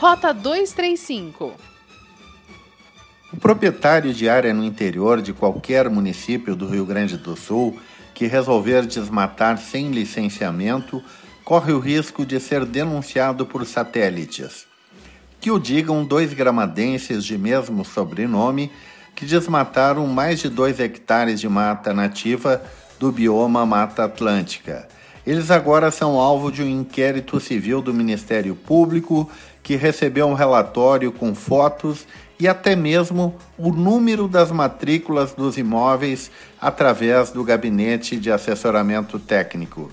Rota 235. O proprietário de área no interior de qualquer município do Rio Grande do Sul que resolver desmatar sem licenciamento corre o risco de ser denunciado por satélites. Que o digam dois gramadenses de mesmo sobrenome que desmataram mais de dois hectares de mata nativa do bioma Mata Atlântica. Eles agora são alvo de um inquérito civil do Ministério Público que recebeu um relatório com fotos e até mesmo o número das matrículas dos imóveis através do gabinete de assessoramento técnico.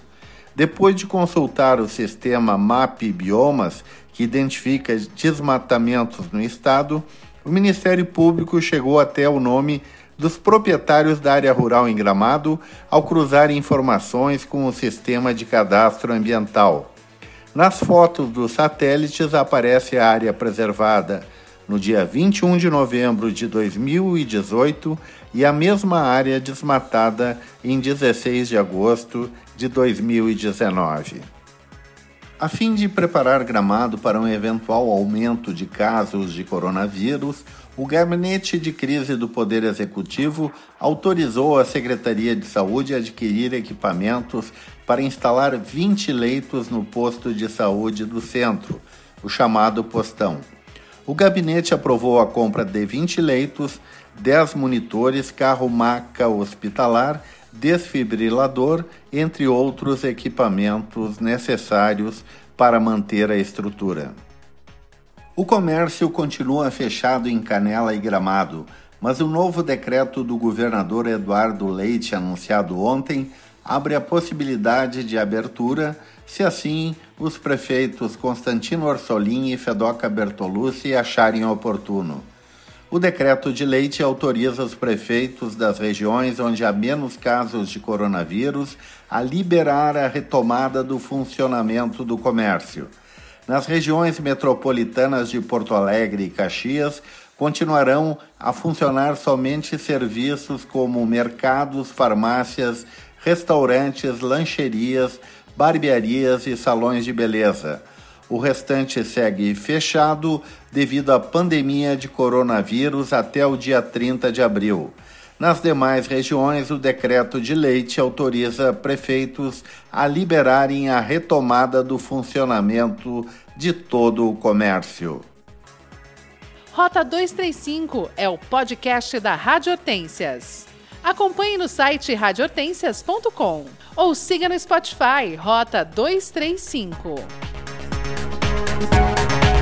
Depois de consultar o sistema MAP Biomas, que identifica desmatamentos no estado, o Ministério Público chegou até o nome dos proprietários da área rural em Gramado ao cruzar informações com o sistema de cadastro ambiental. Nas fotos dos satélites aparece a área preservada no dia 21 de novembro de 2018 e a mesma área desmatada em 16 de agosto de 2019. A fim de preparar Gramado para um eventual aumento de casos de coronavírus, o Gabinete de Crise do Poder Executivo autorizou a Secretaria de Saúde a adquirir equipamentos para instalar 20 leitos no posto de saúde do centro, o chamado postão. O gabinete aprovou a compra de 20 leitos, 10 monitores, carro-maca hospitalar, desfibrilador, entre outros equipamentos necessários para manter a estrutura. O comércio continua fechado em Canela e Gramado, mas o novo decreto do governador Eduardo Leite, anunciado ontem, abre a possibilidade de abertura, se assim os prefeitos Constantino Orsolini e Fedoca Bertolucci acharem oportuno. O decreto de leite autoriza os prefeitos das regiões onde há menos casos de coronavírus a liberar a retomada do funcionamento do comércio. Nas regiões metropolitanas de Porto Alegre e Caxias, continuarão a funcionar somente serviços como mercados, farmácias, restaurantes, lancherias, barbearias e salões de beleza. O restante segue fechado devido à pandemia de coronavírus até o dia 30 de abril. Nas demais regiões, o decreto de leite autoriza prefeitos a liberarem a retomada do funcionamento de todo o comércio. Rota 235 é o podcast da Rádio Hortências. Acompanhe no site radiohortensias.com ou siga no Spotify Rota 235. Thank you.